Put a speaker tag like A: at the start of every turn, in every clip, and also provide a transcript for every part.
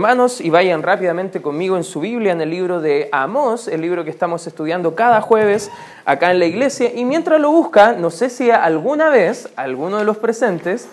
A: Hermanos, y vayan rápidamente conmigo en su Biblia, en el libro de Amós, el libro que estamos estudiando cada jueves acá en la iglesia. Y mientras lo busca, no sé si alguna vez alguno de los presentes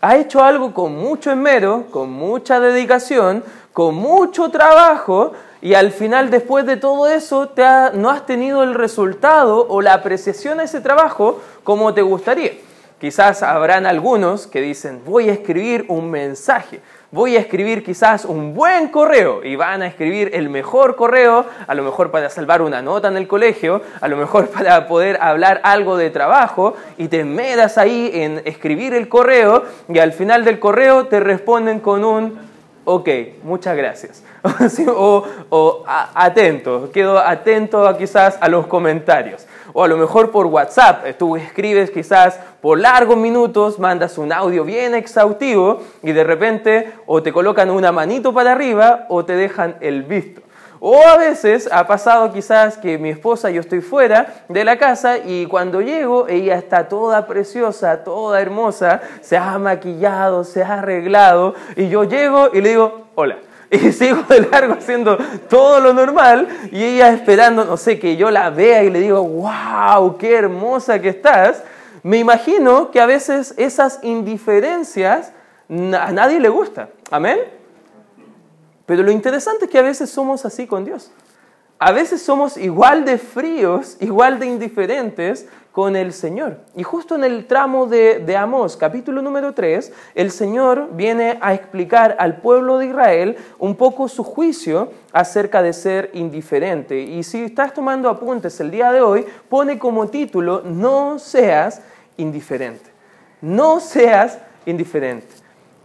A: ha hecho algo con mucho esmero, con mucha dedicación, con mucho trabajo, y al final, después de todo eso, te no has tenido el resultado o la apreciación a ese trabajo como te gustaría. Quizás habrán algunos que dicen, voy a escribir un mensaje voy a escribir quizás un buen correo y van a escribir el mejor correo, a lo mejor para salvar una nota en el colegio, a lo mejor para poder hablar algo de trabajo y te medas ahí en escribir el correo y al final del correo te responden con un ok, muchas gracias. o, atento, quedo atento quizás a los comentarios. O a lo mejor por WhatsApp, eh, tú escribes quizás por largos minutos, mandas un audio bien exhaustivo y de repente o te colocan una manito para arriba o te dejan el visto. O a veces ha pasado quizás que mi esposa, yo estoy fuera de la casa y cuando llego ella está toda preciosa, toda hermosa, se ha maquillado, se ha arreglado y yo llego y le digo, hola. Y sigo de largo haciendo todo lo normal y ella esperando, no sé, que yo la vea y le digo, wow, qué hermosa que estás. Me imagino que a veces esas indiferencias a nadie le gusta. Amén. Pero lo interesante es que a veces somos así con Dios. A veces somos igual de fríos, igual de indiferentes con el Señor. Y justo en el tramo de, de Amós, capítulo número 3, el Señor viene a explicar al pueblo de Israel un poco su juicio acerca de ser indiferente. Y si estás tomando apuntes el día de hoy, pone como título, no seas indiferente. No seas indiferente.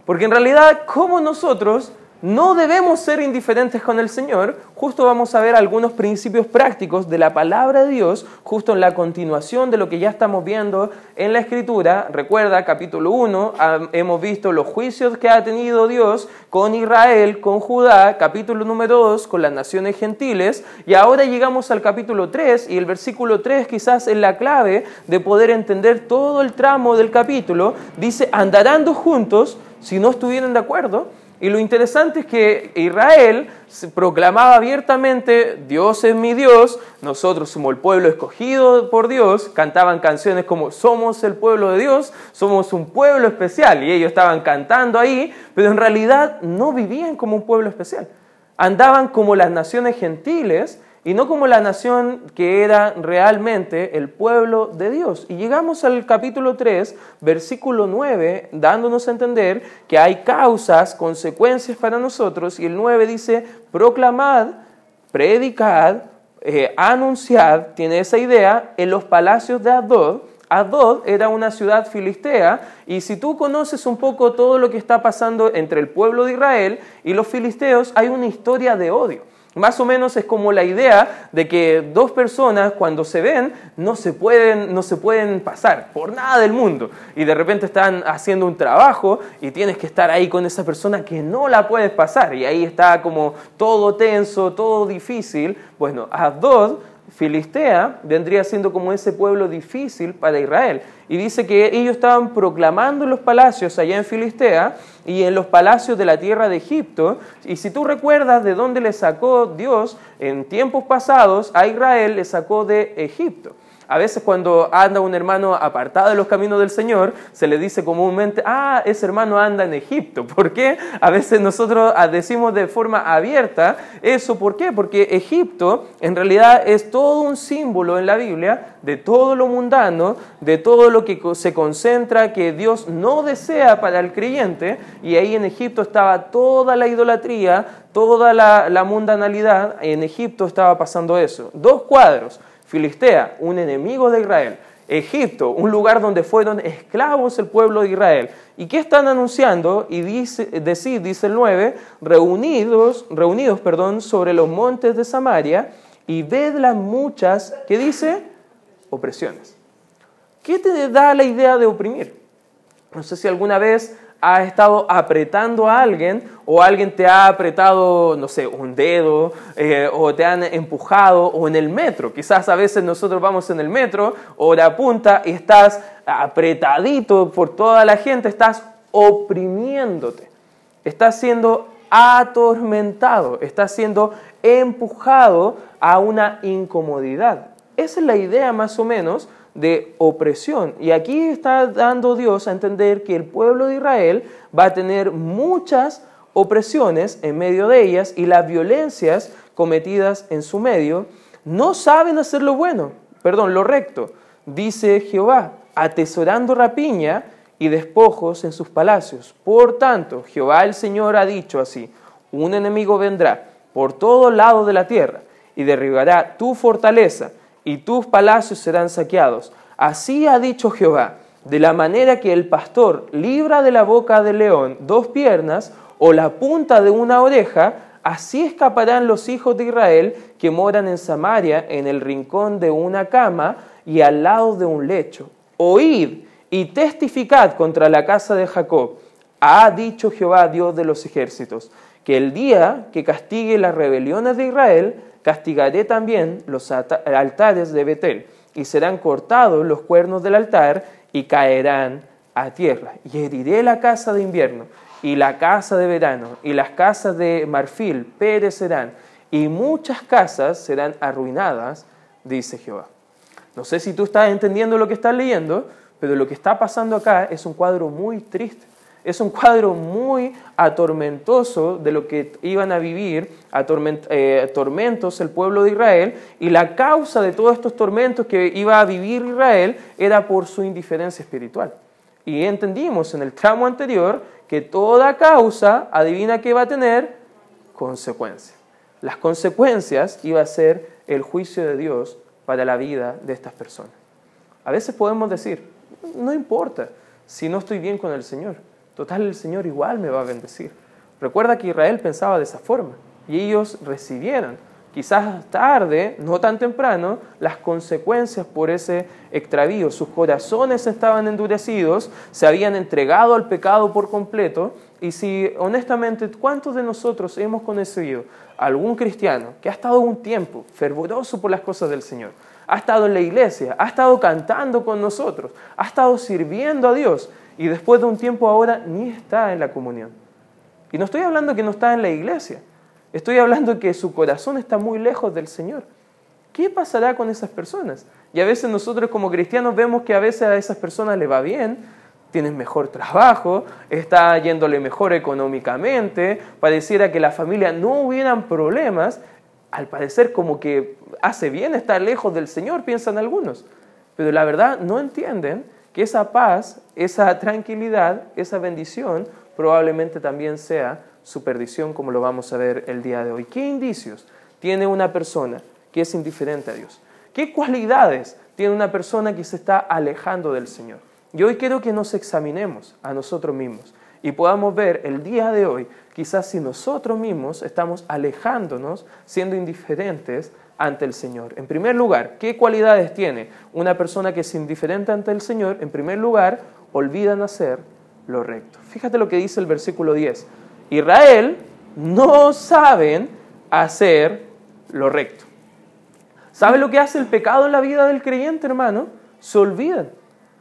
A: Porque en realidad, como nosotros no debemos ser indiferentes con el Señor. Justo vamos a ver algunos principios prácticos de la palabra de Dios, justo en la continuación de lo que ya estamos viendo en la Escritura. Recuerda, capítulo 1, hemos visto los juicios que ha tenido Dios con Israel, con Judá, capítulo número 2, con las naciones gentiles, y ahora llegamos al capítulo 3, y el versículo 3 quizás es la clave de poder entender todo el tramo del capítulo. Dice, andarán juntos si no estuvieran de acuerdo y lo interesante es que Israel proclamaba abiertamente, Dios es mi Dios, nosotros somos el pueblo escogido por Dios, cantaban canciones como somos el pueblo de Dios, somos un pueblo especial, y ellos estaban cantando ahí, pero en realidad no vivían como un pueblo especial, andaban como las naciones gentiles, y no como la nación que era realmente el pueblo de Dios. Y llegamos al capítulo 3, versículo 9, dándonos a entender que hay causas, consecuencias para nosotros, y el 9 dice, proclamad, predicad, eh, anunciad, tiene esa idea, en los palacios de Adod, Adod era una ciudad filistea y si tú conoces un poco todo lo que está pasando entre el pueblo de Israel y los filisteos, hay una historia de odio. Más o menos es como la idea de que dos personas cuando se ven no se pueden, no se pueden pasar por nada del mundo y de repente están haciendo un trabajo y tienes que estar ahí con esa persona que no la puedes pasar y ahí está como todo tenso, todo difícil. Bueno, Adod Filistea vendría siendo como ese pueblo difícil para Israel. Y dice que ellos estaban proclamando los palacios allá en Filistea y en los palacios de la tierra de Egipto. Y si tú recuerdas de dónde le sacó Dios en tiempos pasados, a Israel le sacó de Egipto. A veces cuando anda un hermano apartado de los caminos del Señor, se le dice comúnmente, ah, ese hermano anda en Egipto. ¿Por qué? A veces nosotros decimos de forma abierta eso. ¿Por qué? Porque Egipto en realidad es todo un símbolo en la Biblia de todo lo mundano, de todo lo que se concentra, que Dios no desea para el creyente. Y ahí en Egipto estaba toda la idolatría, toda la, la mundanalidad. En Egipto estaba pasando eso. Dos cuadros Filistea, un enemigo de Israel. Egipto, un lugar donde fueron esclavos el pueblo de Israel. ¿Y qué están anunciando? Y dice, decir, dice el 9, reunidos, reunidos perdón, sobre los montes de Samaria y ved las muchas, ¿qué dice? Opresiones. ¿Qué te da la idea de oprimir? No sé si alguna vez has estado apretando a alguien o alguien te ha apretado, no sé, un dedo eh, o te han empujado o en el metro. Quizás a veces nosotros vamos en el metro o la punta y estás apretadito por toda la gente, estás oprimiéndote. Estás siendo atormentado, está siendo empujado a una incomodidad. Esa es la idea más o menos de opresión. Y aquí está dando Dios a entender que el pueblo de Israel va a tener muchas opresiones en medio de ellas y las violencias cometidas en su medio. No saben hacer lo bueno, perdón, lo recto, dice Jehová, atesorando rapiña y despojos en sus palacios. Por tanto, Jehová el Señor ha dicho así, un enemigo vendrá por todo lado de la tierra y derribará tu fortaleza y tus palacios serán saqueados. Así ha dicho Jehová, de la manera que el pastor libra de la boca del león dos piernas o la punta de una oreja, así escaparán los hijos de Israel que moran en Samaria en el rincón de una cama y al lado de un lecho. Oíd y testificad contra la casa de Jacob. Ha dicho Jehová, Dios de los ejércitos, que el día que castigue las rebeliones de Israel, castigaré también los altares de Betel, y serán cortados los cuernos del altar y caerán a tierra. Y heriré la casa de invierno y la casa de verano y las casas de marfil perecerán, y muchas casas serán arruinadas, dice Jehová. No sé si tú estás entendiendo lo que estás leyendo, pero lo que está pasando acá es un cuadro muy triste. Es un cuadro muy atormentoso de lo que iban a vivir, eh, tormentos el pueblo de Israel, y la causa de todos estos tormentos que iba a vivir Israel era por su indiferencia espiritual. Y entendimos en el tramo anterior que toda causa, adivina qué va a tener, consecuencias. Las consecuencias iba a ser el juicio de Dios para la vida de estas personas. A veces podemos decir, no importa si no estoy bien con el Señor. Total, el Señor igual me va a bendecir. Recuerda que Israel pensaba de esa forma y ellos recibieron, quizás tarde, no tan temprano, las consecuencias por ese extravío. Sus corazones estaban endurecidos, se habían entregado al pecado por completo. Y si honestamente, ¿cuántos de nosotros hemos conocido algún cristiano que ha estado un tiempo fervoroso por las cosas del Señor? ha estado en la iglesia, ha estado cantando con nosotros, ha estado sirviendo a Dios y después de un tiempo ahora ni está en la comunión. Y no estoy hablando que no está en la iglesia, estoy hablando que su corazón está muy lejos del Señor. ¿Qué pasará con esas personas? Y a veces nosotros como cristianos vemos que a veces a esas personas le va bien, tienen mejor trabajo, está yéndole mejor económicamente, pareciera que la familia no hubieran problemas, al parecer como que hace bien estar lejos del Señor, piensan algunos. Pero la verdad no entienden que esa paz, esa tranquilidad, esa bendición probablemente también sea su perdición, como lo vamos a ver el día de hoy. ¿Qué indicios tiene una persona que es indiferente a Dios? ¿Qué cualidades tiene una persona que se está alejando del Señor? Y hoy quiero que nos examinemos a nosotros mismos y podamos ver el día de hoy, quizás si nosotros mismos estamos alejándonos, siendo indiferentes ante el Señor. En primer lugar, ¿qué cualidades tiene una persona que es indiferente ante el Señor? En primer lugar, olvidan hacer lo recto. Fíjate lo que dice el versículo 10. Israel no saben hacer lo recto. ¿Sabe lo que hace el pecado en la vida del creyente, hermano? Se olvidan.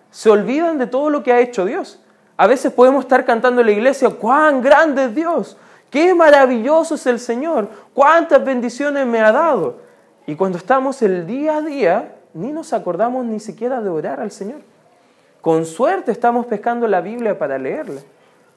A: Se olvidan de todo lo que ha hecho Dios. A veces podemos estar cantando en la iglesia, cuán grande es Dios, qué maravilloso es el Señor, cuántas bendiciones me ha dado. Y cuando estamos el día a día, ni nos acordamos ni siquiera de orar al Señor. Con suerte estamos pescando la Biblia para leerla.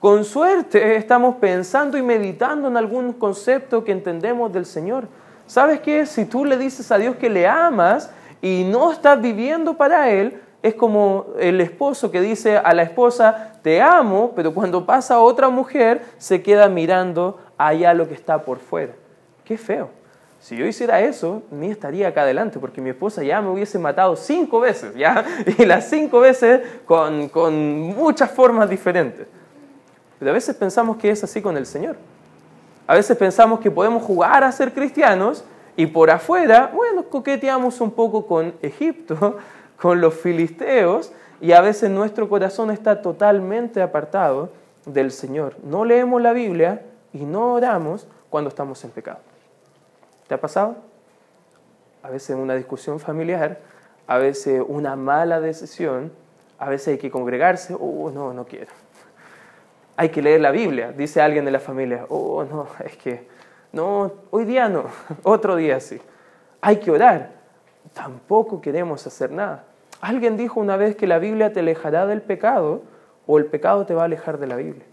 A: Con suerte estamos pensando y meditando en algún concepto que entendemos del Señor. ¿Sabes qué? Si tú le dices a Dios que le amas y no estás viviendo para Él, es como el esposo que dice a la esposa, te amo, pero cuando pasa otra mujer se queda mirando allá lo que está por fuera. Qué feo. Si yo hiciera eso, ni estaría acá adelante, porque mi esposa ya me hubiese matado cinco veces, ¿ya? Y las cinco veces con, con muchas formas diferentes. Pero a veces pensamos que es así con el Señor. A veces pensamos que podemos jugar a ser cristianos y por afuera, bueno, coqueteamos un poco con Egipto, con los filisteos y a veces nuestro corazón está totalmente apartado del Señor. No leemos la Biblia y no oramos cuando estamos en pecado. ¿Te ha pasado? A veces una discusión familiar, a veces una mala decisión, a veces hay que congregarse, oh, no, no quiero. hay que leer la Biblia, dice alguien de la familia. Oh, no, es que, no, hoy día no, otro día sí. Hay que orar. Tampoco queremos hacer nada. Alguien dijo una vez que la Biblia te alejará del pecado o el pecado te va a alejar de la Biblia.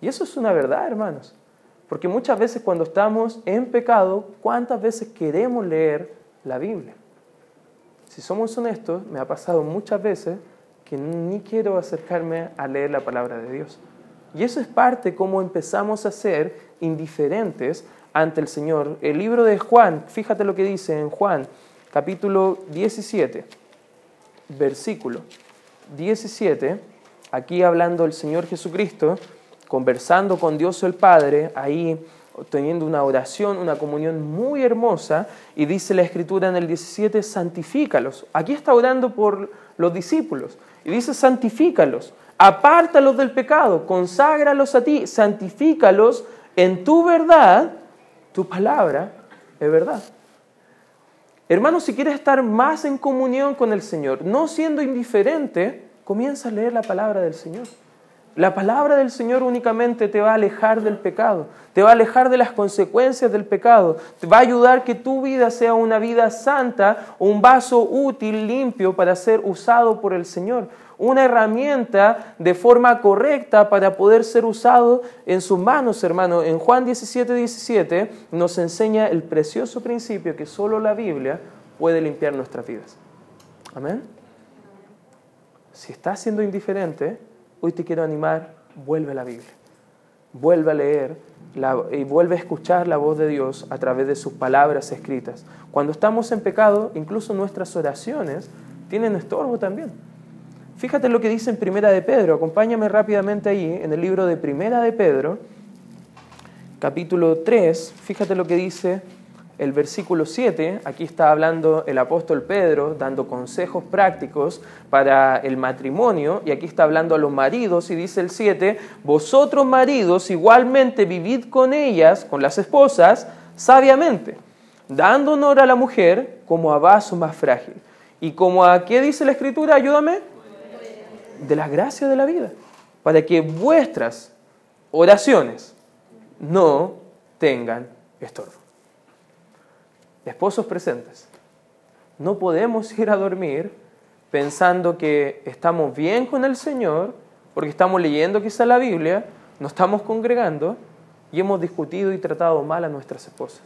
A: Y eso es una verdad, hermanos. Porque muchas veces cuando estamos en pecado, ¿cuántas veces queremos leer la Biblia? Si somos honestos, me ha pasado muchas veces que ni quiero acercarme a leer la palabra de Dios. Y eso es parte de cómo empezamos a ser indiferentes ante el Señor. El libro de Juan, fíjate lo que dice en Juan, capítulo 17, versículo 17, aquí hablando el Señor Jesucristo, conversando con Dios el Padre, ahí teniendo una oración, una comunión muy hermosa, y dice la Escritura en el 17, santifícalos. Aquí está orando por los discípulos, y dice, santifícalos, apártalos del pecado, conságralos a ti, santifícalos en tu verdad, tu palabra es verdad. Hermanos, si quieres estar más en comunión con el Señor, no siendo indiferente, comienza a leer la palabra del Señor. La palabra del Señor únicamente te va a alejar del pecado, te va a alejar de las consecuencias del pecado, te va a ayudar que tu vida sea una vida santa, un vaso útil, limpio para ser usado por el Señor, una herramienta de forma correcta para poder ser usado en sus manos, hermano. En Juan 17, 17 nos enseña el precioso principio que solo la Biblia puede limpiar nuestras vidas. Amén. Si estás siendo indiferente, hoy te quiero animar, vuelve a la Biblia. Vuelve a leer y vuelve a escuchar la voz de Dios a través de sus palabras escritas. Cuando estamos en pecado, incluso nuestras oraciones tienen estorbo también. Fíjate lo que dice en Primera de Pedro, acompáñame rápidamente ahí, en el libro de Primera de Pedro, capítulo 3, fíjate lo que dice el versículo 7, aquí está hablando el apóstol Pedro, dando consejos prácticos para el matrimonio, y aquí está hablando a los maridos, y dice el 7, vosotros maridos igualmente vivid con ellas, con las esposas, sabiamente, dando honor a la mujer como a vaso más frágil. Y como a, ¿qué dice la escritura? Ayúdame. De la gracia de la vida, para que vuestras oraciones no tengan estorbo esposos presentes, no podemos ir a dormir pensando que estamos bien con el Señor, porque estamos leyendo quizá la Biblia, nos estamos congregando y hemos discutido y tratado mal a nuestras esposas.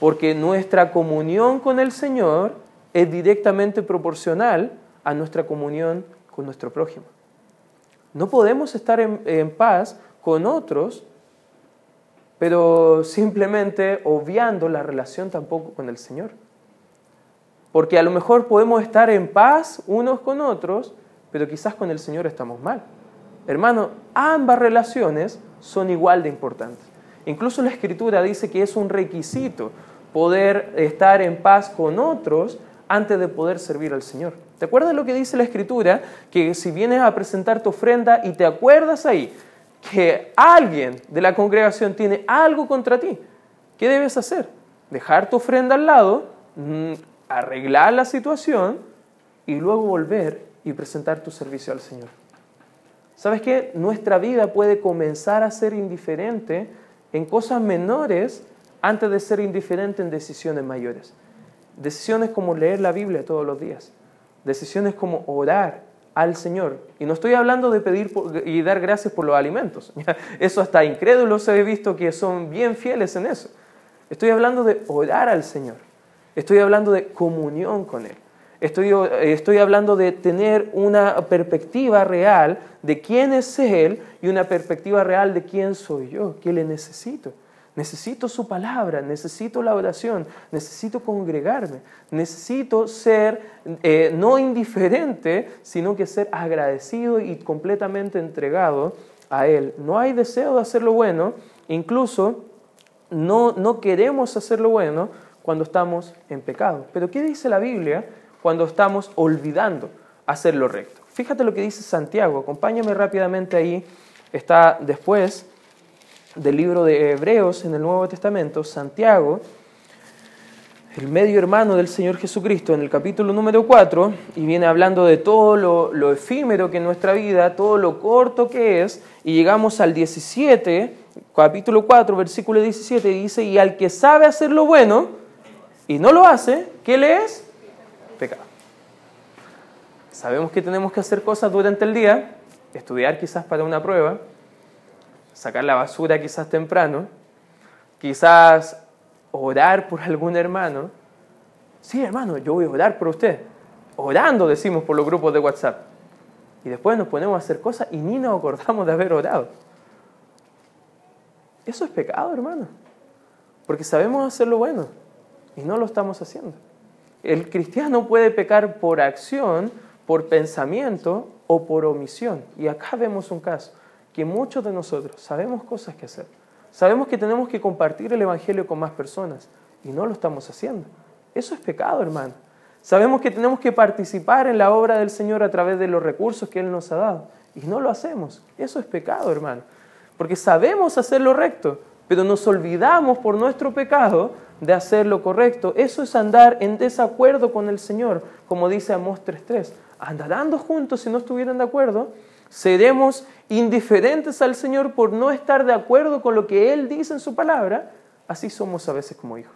A: Porque nuestra comunión con el Señor es directamente proporcional a nuestra comunión con nuestro prójimo. No podemos estar en, en paz con otros pero simplemente obviando la relación tampoco con el Señor. Porque a lo mejor podemos estar en paz unos con otros, pero quizás con el Señor estamos mal. Hermano, ambas relaciones son igual de importantes. Incluso la Escritura dice que es un requisito poder estar en paz con otros antes de poder servir al Señor. ¿Te acuerdas lo que dice la Escritura? Que si vienes a presentar tu ofrenda y te acuerdas ahí que alguien de la congregación tiene algo contra ti, ¿qué debes hacer? Dejar tu ofrenda al lado, mm, arreglar la situación y luego volver y presentar tu servicio al Señor. ¿Sabes qué? Nuestra vida puede comenzar a ser indiferente en cosas menores antes de ser indiferente en decisiones mayores. Decisiones como leer la Biblia todos los días. Decisiones como orar al Señor. Y no estoy hablando de pedir y dar gracias por los alimentos. Eso hasta incrédulos he visto que son bien fieles en eso. Estoy hablando de orar al Señor. Estoy hablando de comunión con Él. Estoy, estoy hablando de tener una perspectiva real de quién es Él y una perspectiva real de quién soy yo, qué le necesito. Necesito su palabra, necesito la oración, necesito congregarme, necesito ser eh, no indiferente, sino que ser agradecido y completamente entregado a Él. No hay deseo de hacer lo bueno, incluso no, no queremos hacer lo bueno cuando estamos en pecado. Pero ¿qué dice la Biblia cuando estamos olvidando hacer lo recto? Fíjate lo que dice Santiago, acompáñame rápidamente ahí, está después del libro de Hebreos en el Nuevo Testamento, Santiago, el medio hermano del Señor Jesucristo en el capítulo número 4 y viene hablando de todo lo, lo efímero que es nuestra vida, todo lo corto que es, y llegamos al 17, capítulo 4, versículo 17, y dice, y al que sabe hacer lo bueno y no lo hace, ¿qué le es? Pecado. Sabemos que tenemos que hacer cosas durante el día, estudiar quizás para una prueba, sacar la basura quizás temprano, quizás orar por algún hermano. Sí, hermano, yo voy a orar por usted. Orando, decimos por los grupos de WhatsApp. Y después nos ponemos a hacer cosas y ni nos acordamos de haber orado. Eso es pecado, hermano. Porque sabemos hacer lo bueno y no lo estamos haciendo. El cristiano puede pecar por acción, por pensamiento o por omisión. Y acá vemos un caso, que muchos de nosotros sabemos cosas que hacer. Sabemos que tenemos que compartir el Evangelio con más personas y no lo estamos haciendo. Eso es pecado, hermano. Sabemos que tenemos que participar en la obra del Señor a través de los recursos que Él nos ha dado y no lo hacemos. Eso es pecado, hermano. Porque sabemos hacer lo recto, pero nos olvidamos por nuestro pecado de hacer lo correcto. Eso es andar en desacuerdo con el Señor, como dice Amós 3.3. Andarán juntos si no estuvieran de acuerdo, seremos indiferentes al Señor por no estar de acuerdo con lo que Él dice en su palabra, así somos a veces como hijos.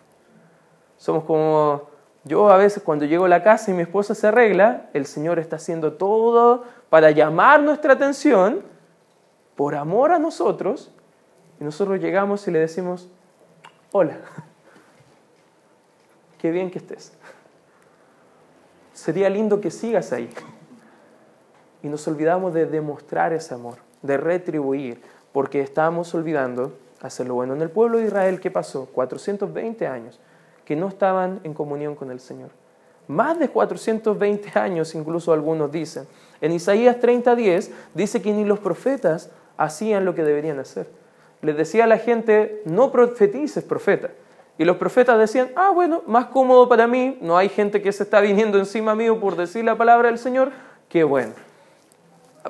A: Somos como yo a veces cuando llego a la casa y mi esposa se arregla, el Señor está haciendo todo para llamar nuestra atención por amor a nosotros y nosotros llegamos y le decimos, hola, qué bien que estés. Sería lindo que sigas ahí y nos olvidamos de demostrar ese amor, de retribuir, porque estamos olvidando hacerlo bueno. En el pueblo de Israel, ¿qué pasó? 420 años que no estaban en comunión con el Señor. Más de 420 años, incluso algunos dicen. En Isaías 30:10 dice que ni los profetas hacían lo que deberían hacer. Les decía a la gente, no profetices, profeta. Y los profetas decían, ah, bueno, más cómodo para mí, no hay gente que se está viniendo encima mío por decir la palabra del Señor, qué bueno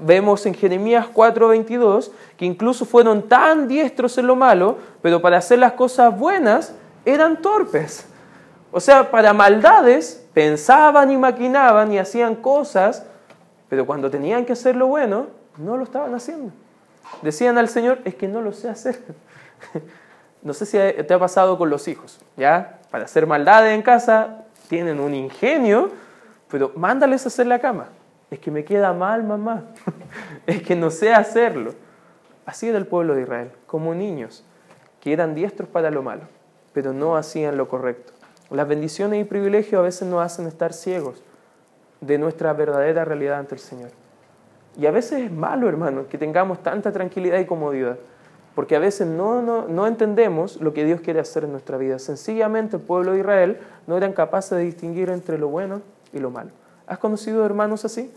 A: vemos en Jeremías 4:22 que incluso fueron tan diestros en lo malo, pero para hacer las cosas buenas eran torpes. O sea, para maldades pensaban y maquinaban y hacían cosas, pero cuando tenían que hacer lo bueno, no lo estaban haciendo. Decían al Señor, es que no lo sé hacer. No sé si te ha pasado con los hijos, ¿ya? Para hacer maldades en casa, tienen un ingenio, pero mándales a hacer la cama es que me queda mal, mamá, es que no sé hacerlo. Así era el pueblo de Israel, como niños, que eran diestros para lo malo, pero no hacían lo correcto. Las bendiciones y privilegios a veces nos hacen estar ciegos de nuestra verdadera realidad ante el Señor. Y a veces es malo, hermano, que tengamos tanta tranquilidad y comodidad, porque a veces no, no, no entendemos lo que Dios quiere hacer en nuestra vida. Sencillamente el pueblo de Israel no eran capaces de distinguir entre lo bueno y lo malo. ¿Has conocido hermanos así?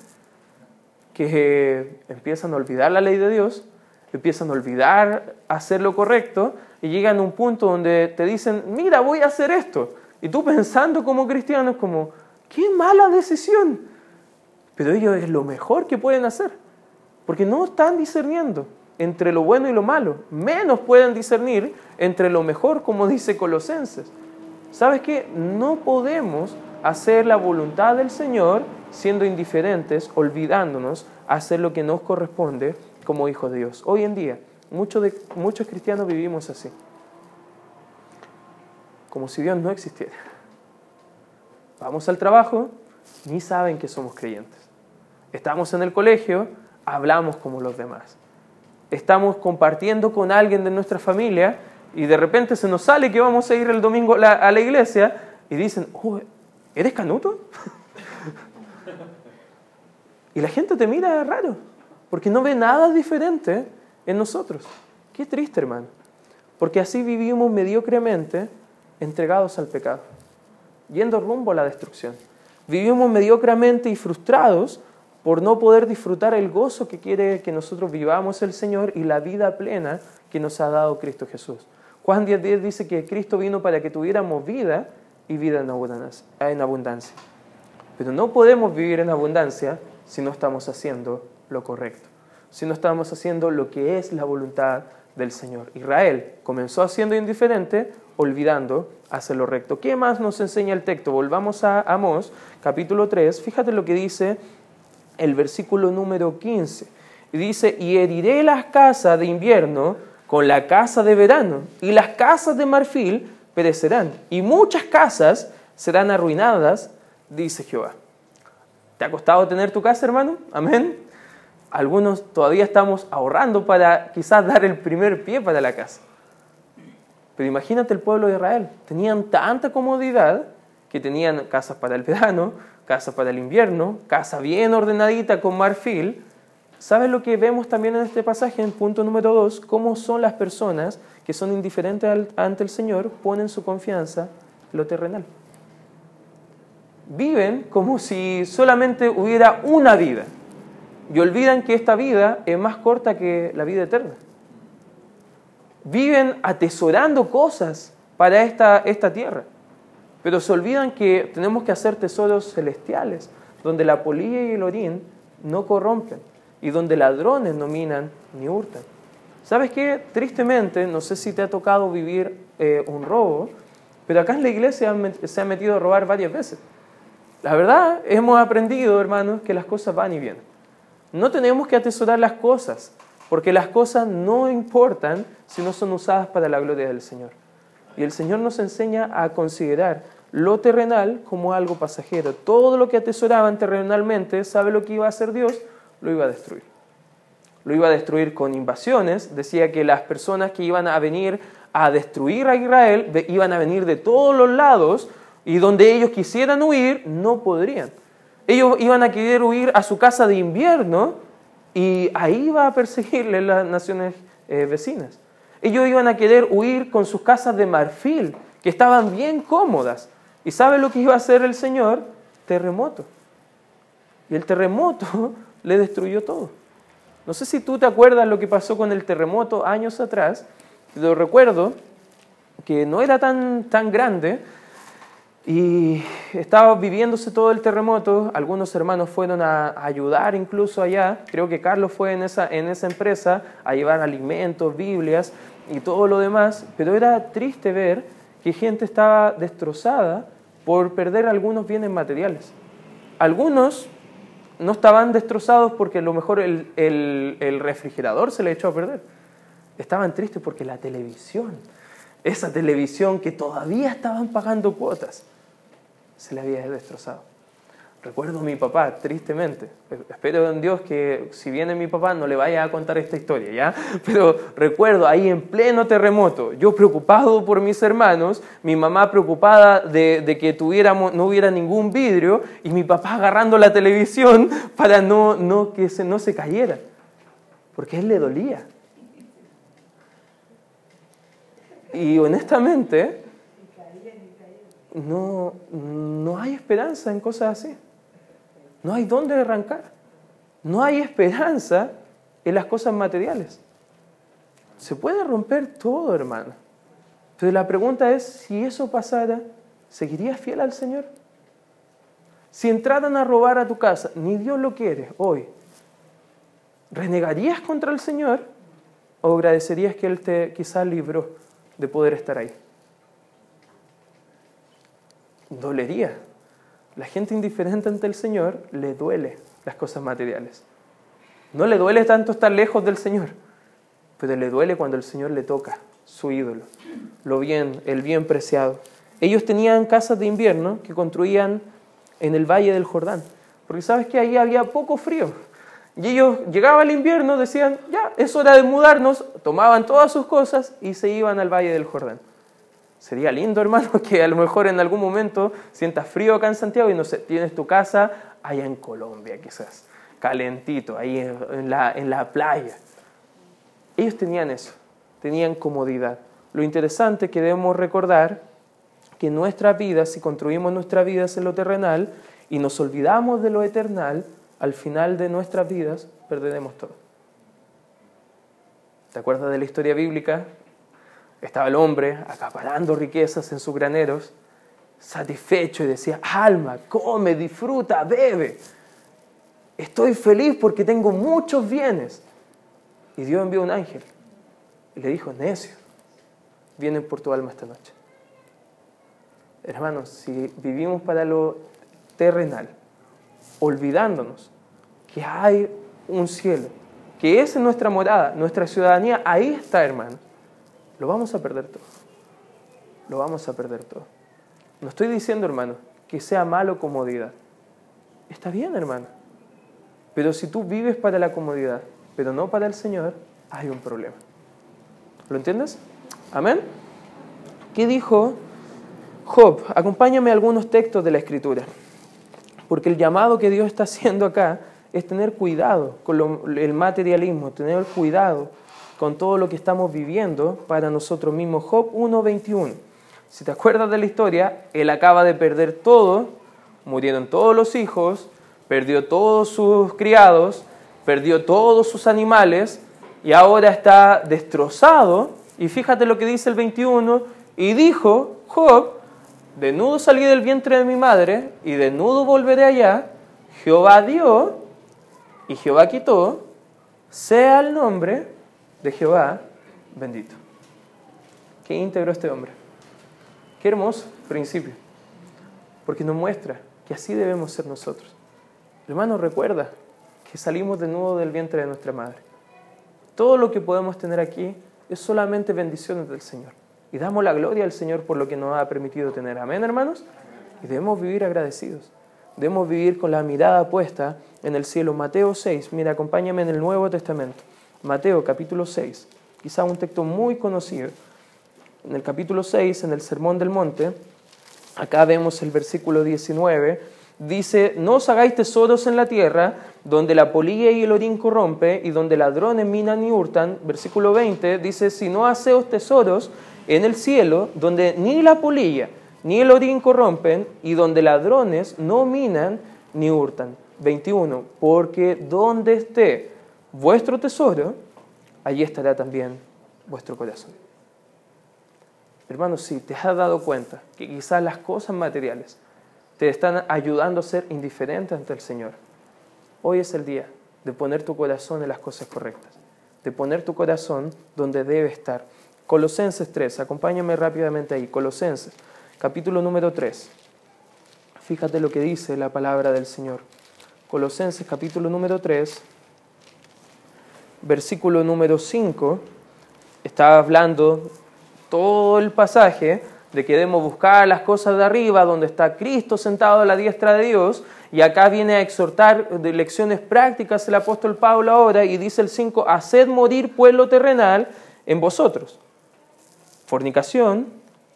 A: Que empiezan a olvidar la ley de Dios, empiezan a olvidar hacer lo correcto y llegan a un punto donde te dicen, mira, voy a hacer esto. Y tú pensando como cristiano es como, qué mala decisión. Pero ellos es lo mejor que pueden hacer, porque no están discerniendo entre lo bueno y lo malo. Menos pueden discernir entre lo mejor, como dice Colosenses. ¿Sabes qué? No podemos hacer la voluntad del Señor siendo indiferentes, olvidándonos hacer lo que nos corresponde como hijos de Dios. Hoy en día, muchos, muchos cristianos vivimos así, como si Dios no existiera. Vamos al trabajo, ni saben que somos creyentes. Estamos en el colegio, hablamos como los demás. Estamos compartiendo con alguien de nuestra familia y de repente se nos sale que vamos a ir el domingo a la, iglesia y dicen, oh, ¿eres canuto? y la gente te mira raro, porque no ve nada diferente en nosotros. Qué triste, hermano. Porque así vivimos mediocremente entregados al pecado, yendo rumbo a la destrucción. Vivimos mediocremente y frustrados por no poder disfrutar el gozo que quiere que nosotros vivamos el Señor y la vida plena que nos ha dado Cristo Jesús. Juan 10.10 dice que Cristo vino para que tuviéramos vida y vida en abundancia. Pero no podemos vivir en abundancia si no estamos haciendo lo correcto, si no estamos haciendo lo que es la voluntad del Señor. Israel comenzó haciendo indiferente, olvidando hacer lo recto. ¿Qué más nos enseña el texto? Volvamos a Amós, capítulo 3. Fíjate lo que dice el versículo número 15. Y dice, y heriré las casas de invierno con la casa de verano, y las casas de marfil perecerán, y muchas casas serán arruinadas, dice Jehová. ¿Te ha costado tener tu casa, hermano? Amén. Algunos todavía estamos ahorrando para quizás dar el primer pie para la casa. Pero imagínate el pueblo de Israel. Tenían tanta comodidad que tenían casas para el verano, casas para el invierno, casa bien ordenadita con marfil. ¿Sabes lo que vemos también en este pasaje, en punto número dos? Cómo son las personas que son indiferentes ante el Señor, ponen su confianza en lo terrenal. Viven como si solamente hubiera una vida y olvidan que esta vida es más corta que la vida eterna. Viven atesorando cosas para esta, esta tierra, pero se olvidan que tenemos que hacer tesoros celestiales, donde la polilla y el orín no corrompen y donde ladrones no minan ni hurtan. ¿Sabes qué? Tristemente, no sé si te ha tocado vivir eh, un robo, pero acá en la iglesia se ha metido a robar varias veces. La verdad, hemos aprendido, hermanos, que las cosas van y vienen. No tenemos que atesorar las cosas, porque las cosas no importan si no son usadas para la gloria del Señor. Y el Señor nos enseña a considerar lo terrenal como algo pasajero. Todo lo que atesoraban terrenalmente, ¿sabe lo que iba a hacer Dios? Lo iba a destruir. Lo iba a destruir con invasiones. Decía que las personas que iban a venir a destruir a Israel iban a venir de todos los lados y donde ellos quisieran huir, no podrían. Ellos iban a querer huir a su casa de invierno y ahí iba a perseguirle las naciones eh, vecinas. Ellos iban a querer huir con sus casas de marfil, que estaban bien cómodas. ¿Y sabe lo que iba a hacer el Señor? Terremoto. Y el terremoto le destruyó todo. No sé si tú te acuerdas lo que pasó con el terremoto años atrás. Lo recuerdo que no era tan, tan grande, y estaba viviéndose todo el terremoto, algunos hermanos fueron a ayudar incluso allá, creo que Carlos fue en esa, en esa empresa a llevar alimentos, Biblias y todo lo demás, pero era triste ver que gente estaba destrozada por perder algunos bienes materiales. Algunos no estaban destrozados porque a lo mejor el, el, el refrigerador se le echó a perder. Estaban tristes porque la televisión, esa televisión que todavía estaban pagando cuotas, se le había destrozado. Recuerdo a mi papá, tristemente. Espero en Dios que si viene mi papá no le vaya a contar esta historia, ¿ya? Pero recuerdo ahí en pleno terremoto, yo preocupado por mis hermanos, mi mamá preocupada de, que tuviéramos, no hubiera ningún vidrio y mi papá agarrando la televisión para no, no que se, no se cayera, porque a él le dolía. Y honestamente, no, no hay esperanza en cosas así. No hay dónde arrancar. No hay esperanza en las cosas materiales. Se puede romper todo, hermano. Entonces la pregunta es, si eso pasara, ¿seguirías fiel al Señor? Si entraran a robar a tu casa, ni Dios lo quiere hoy, ¿renegarías contra el Señor o agradecerías que Él te quizás libró de poder estar ahí? dolería. La gente indiferente ante el Señor le duele las cosas materiales. No le duele tanto estar lejos del Señor, pero le duele cuando el Señor le toca su ídolo, lo bien, el bien preciado. Ellos tenían casas de invierno que construían en el valle del Jordán, porque sabes que ahí había poco frío. Y ellos llegaba el invierno, decían, ya, es hora de mudarnos, tomaban todas sus cosas y se iban al valle del Jordán. Sería lindo, hermano, que a lo mejor en algún momento sientas frío acá en Santiago y no sé, tienes tu casa allá en Colombia, quizás, calentito, ahí en la, en la playa. Ellos tenían eso, tenían comodidad. Lo interesante que debemos recordar que nuestra vida, si construimos nuestras vidas en lo terrenal y nos olvidamos de lo eternal, al final de nuestras vidas perderemos todo. ¿Te acuerdas de la historia bíblica estaba el hombre acaparando riquezas en sus graneros, satisfecho y decía, alma, come, disfruta, bebe. Estoy feliz porque tengo muchos bienes. Y Dios envió un ángel Y le dijo, necio, vienen por tu alma esta noche. Hermanos, si vivimos para lo terrenal, olvidándonos que hay un cielo, que es nuestra morada, nuestra ciudadanía, ahí está, hermano, lo vamos a perder todo. Lo vamos a perder todo. No estoy diciendo, hermano, que sea malo comodidad. Está bien, hermano. Pero si tú vives para la comodidad, pero no para el Señor, hay un problema. ¿Lo entiendes? Amén. ¿Qué dijo Job? Acompáñame algunos textos de la Escritura. Porque el llamado que Dios está haciendo acá es tener cuidado con el materialismo, tener cuidado con todo lo que estamos viviendo para nosotros mismos. Job 1.21. Si te acuerdas de la historia, él acaba de perder todo, murieron todos los hijos, perdió todos sus criados, perdió todos sus animales y ahora está destrozado. Y fíjate lo que dice el 21, y dijo Job, de nudo salí del vientre de mi madre y de nudo volveré allá, Jehová dio y Jehová quitó, sea el nombre de Jehová bendito. Qué íntegro este hombre. Qué hermoso principio. Porque nos muestra que así debemos ser nosotros. Hermano, recuerda que salimos de nudo del vientre de nuestra madre. Todo lo que podemos tener aquí es solamente bendiciones del Señor. Y damos la gloria al Señor por lo que nos ha permitido tener. Amén, hermanos. Y debemos vivir agradecidos. Debemos vivir con la mirada puesta en el cielo. Mateo 6, mira, acompáñame en el Nuevo Testamento. Mateo capítulo 6, quizá un texto muy conocido. En el capítulo 6, en el Sermón del Monte, acá vemos el versículo 19, dice, no os hagáis tesoros en la tierra, donde la polilla y el orín corrompe, y donde ladrones minan y hurtan. Versículo 20 dice, si no haceos tesoros en el cielo, donde ni la polilla ni el orín corrompen, y donde ladrones no minan ni hurtan. 21. Porque donde esté vuestro tesoro, allí estará también vuestro corazón. Hermanos, si te has dado cuenta que quizás las cosas materiales te están ayudando a ser indiferente ante el Señor, hoy es el día de poner tu corazón en las cosas correctas, de poner tu corazón donde debe estar. Colosenses 3, acompáñame rápidamente ahí. Colosenses capítulo número 3. Fíjate lo que dice la palabra del Señor. Colosenses capítulo número 3, versículo número 5, está hablando todo el pasaje de que debemos buscar las cosas de arriba, donde está Cristo sentado a la diestra de Dios, y acá viene a exhortar de lecciones prácticas el apóstol Pablo ahora, y dice el 5, haced morir pueblo terrenal en vosotros. Fornicación,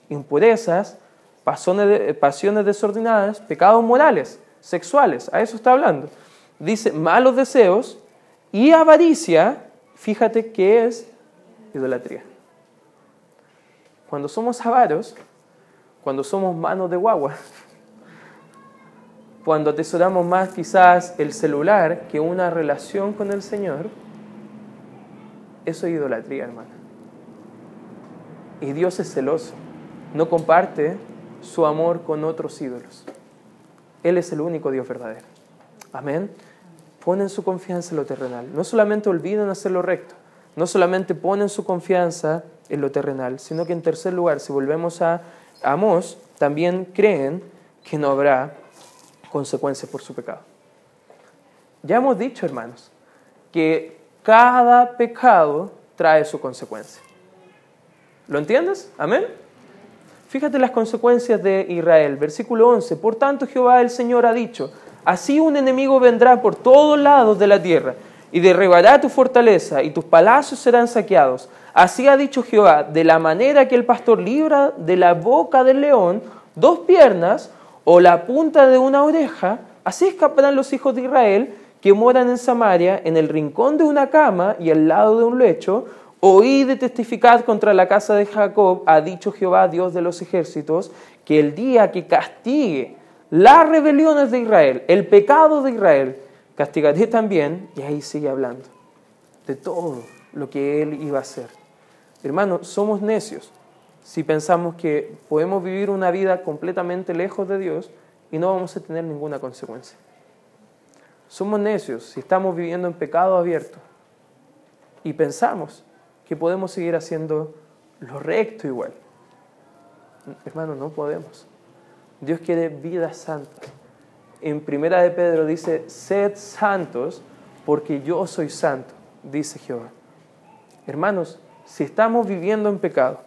A: impurezas, pasiones, desordenadas, pecados morales, sexuales, a eso está hablando. Dice malos deseos y avaricia, fíjate que es idolatría. Cuando somos avaros, cuando somos manos de guagua, cuando atesoramos más quizás el celular que una relación con el Señor, eso es idolatría, hermano. Y Dios es celoso, no comparte su amor con otros ídolos. Él es el único Dios verdadero. Amén. Ponen su confianza en lo terrenal. No solamente olvidan hacer lo recto, no solamente ponen su confianza en lo terrenal, sino que en tercer lugar, si volvemos a Amós, también creen que no habrá consecuencias por su pecado. Ya hemos dicho, hermanos, que cada pecado trae su consecuencia. ¿Lo entiendes? Amén. Fíjate las consecuencias de Israel. Versículo 11. Por tanto Jehová el Señor ha dicho, así un enemigo vendrá por todos lados de la tierra y derribará tu fortaleza y tus palacios serán saqueados. Así ha dicho Jehová, de la manera que el pastor libra de la boca del león dos piernas o la punta de una oreja, así escaparán los hijos de Israel que moran en Samaria, en el rincón de una cama y al lado de un lecho, Oí de testificar contra la casa de Jacob, ha dicho Jehová, Dios de los ejércitos, que el día que castigue las rebeliones de Israel, el pecado de Israel, castigaré también, y ahí sigue hablando, de todo lo que él iba a hacer. Hermanos, somos necios si pensamos que podemos vivir una vida completamente lejos de Dios y no vamos a tener ninguna consecuencia. Somos necios si estamos viviendo en pecado abierto y pensamos que podemos seguir haciendo lo recto igual. Hermano, no podemos. Dios quiere vida santa. En primera de Pedro dice, sed santos porque yo soy santo, dice Jehová. Hermanos, si estamos viviendo en pecado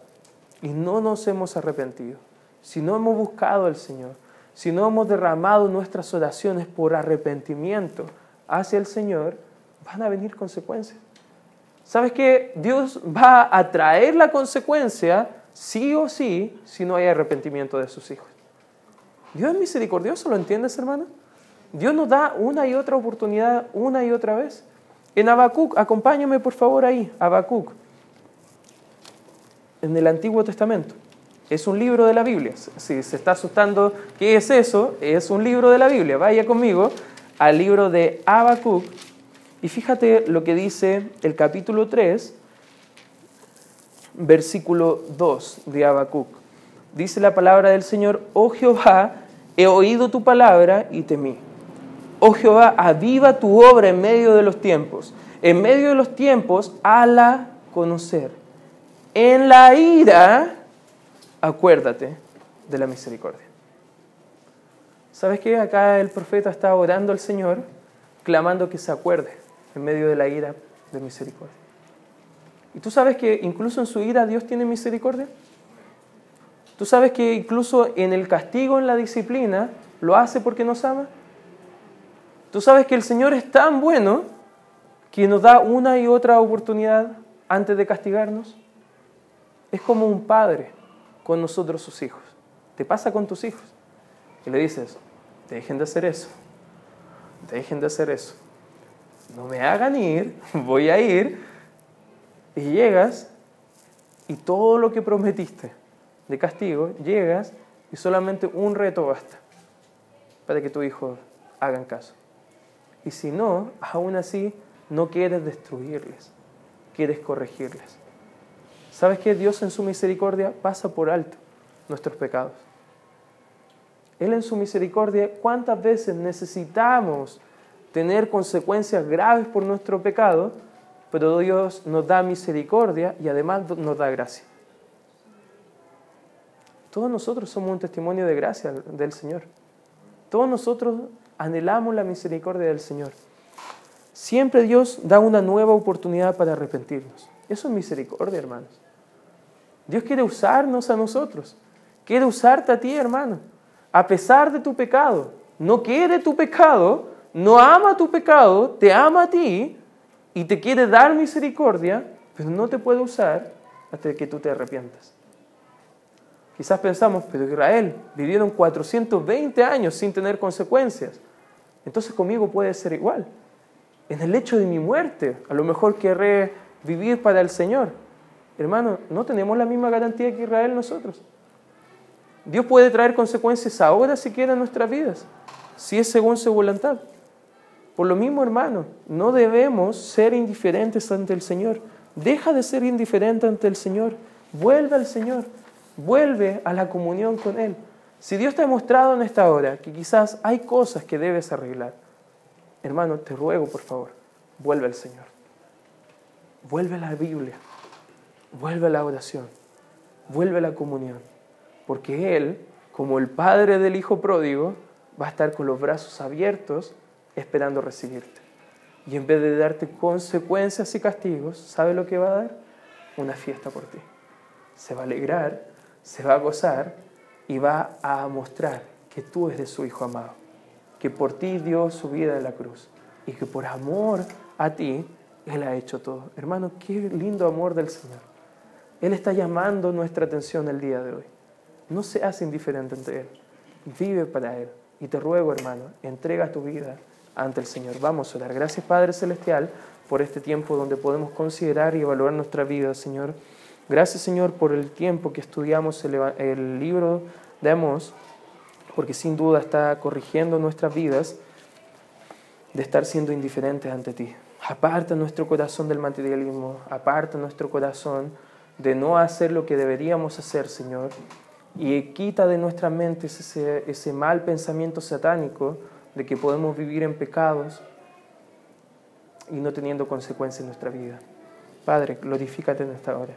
A: y no nos hemos arrepentido, si no hemos buscado al Señor, si no hemos derramado nuestras oraciones por arrepentimiento hacia el Señor, van a venir consecuencias. ¿Sabes que Dios va a traer la consecuencia sí o sí si no hay arrepentimiento de sus hijos? Dios es misericordioso, ¿lo entiendes, hermano? Dios nos da una y otra oportunidad, una y otra vez. En Habacuc, acompáñame por favor ahí, Habacuc, en el Antiguo Testamento. Es un libro de la Biblia. Si se está asustando, ¿qué es eso? Es un libro de la Biblia. Vaya conmigo al libro de Habacuc y fíjate lo que dice el capítulo 3, versículo 2 de Habacuc. Dice la palabra del Señor, oh Jehová, he oído tu palabra y temí. Oh Jehová, aviva tu obra en medio de los tiempos. En medio de los tiempos, ala conocer. En la ira, acuérdate de la misericordia. ¿Sabes qué? Acá el profeta está orando al Señor, clamando que se acuerde en medio de la ira de misericordia. ¿Y tú sabes que incluso en su ira Dios tiene misericordia? ¿Tú sabes que incluso en el castigo, en la disciplina, lo hace porque nos ama? ¿Tú sabes que el Señor es tan bueno que nos da una y otra oportunidad antes de castigarnos? Es como un padre con nosotros sus hijos. Te pasa con tus hijos. Y le dices, dejen de hacer eso. Dejen de hacer eso. No me hagan ir, voy a ir. Y llegas y todo lo que prometiste de castigo, llegas y solamente un reto basta para que tu hijo hagan caso. Y si no, aún así no quieres destruirles, quieres corregirles. ¿Sabes que Dios en su misericordia pasa por alto nuestros pecados? Él en su misericordia, ¿cuántas veces necesitamos tener consecuencias graves por nuestro pecado? Pero Dios nos da misericordia y además nos da gracia. Todos nosotros somos un testimonio de gracia del Señor. Todos nosotros anhelamos la misericordia del Señor. Siempre Dios da una nueva oportunidad para arrepentirnos. Eso es misericordia, hermanos. Dios quiere usarnos a nosotros. Quiere usarte a ti, hermano. A pesar de tu pecado. No quiere tu pecado, no ama tu pecado, te ama a ti y te quiere dar misericordia, pero no te puede usar hasta que tú te arrepientas. Quizás pensamos, pero Israel vivieron 420 años sin tener consecuencias. Entonces conmigo puede ser igual. En el hecho de mi muerte, a lo mejor querré vivir para el Señor. Hermano, no tenemos la misma garantía que Israel nosotros. Dios puede traer consecuencias ahora si quiere en nuestras vidas, si es según su voluntad. Por lo mismo, hermano, no debemos ser indiferentes ante el Señor. Deja de ser indiferente ante el Señor. Vuelve al Señor. Vuelve a la comunión con Él. Si Dios te ha mostrado en esta hora que quizás hay cosas que debes arreglar, hermano, te ruego por favor, vuelve al Señor. Vuelve a la Biblia. Vuelve a la oración. Vuelve a la comunión. Porque Él, como el Padre del Hijo pródigo, va a estar con los brazos abiertos esperando recibirte. Y en vez de darte consecuencias y castigos, ¿sabe lo que va a dar? Una fiesta por ti. Se va a alegrar se va a gozar y va a mostrar que tú eres su Hijo amado, que por ti dio su vida en la cruz y que por amor a ti Él ha hecho todo. Hermano, qué lindo amor del Señor. Él está llamando nuestra atención el día de hoy. No seas indiferente ante Él. Vive para Él. Y te ruego, hermano, entrega tu vida ante el Señor. Vamos a orar. Gracias, Padre Celestial, por este tiempo donde podemos considerar y evaluar nuestra vida, Señor. Gracias Señor por el tiempo que estudiamos el, libro de porque sin duda está corrigiendo nuestras vidas de estar siendo indiferentes ante ti. Aparta nuestro corazón del materialismo, aparta nuestro corazón de no hacer lo que deberíamos hacer, Señor, y quita de nuestra mente ese, ese mal pensamiento satánico de que podemos vivir en pecados y no teniendo consecuencias en nuestra vida. Padre, glorifícate en esta hora.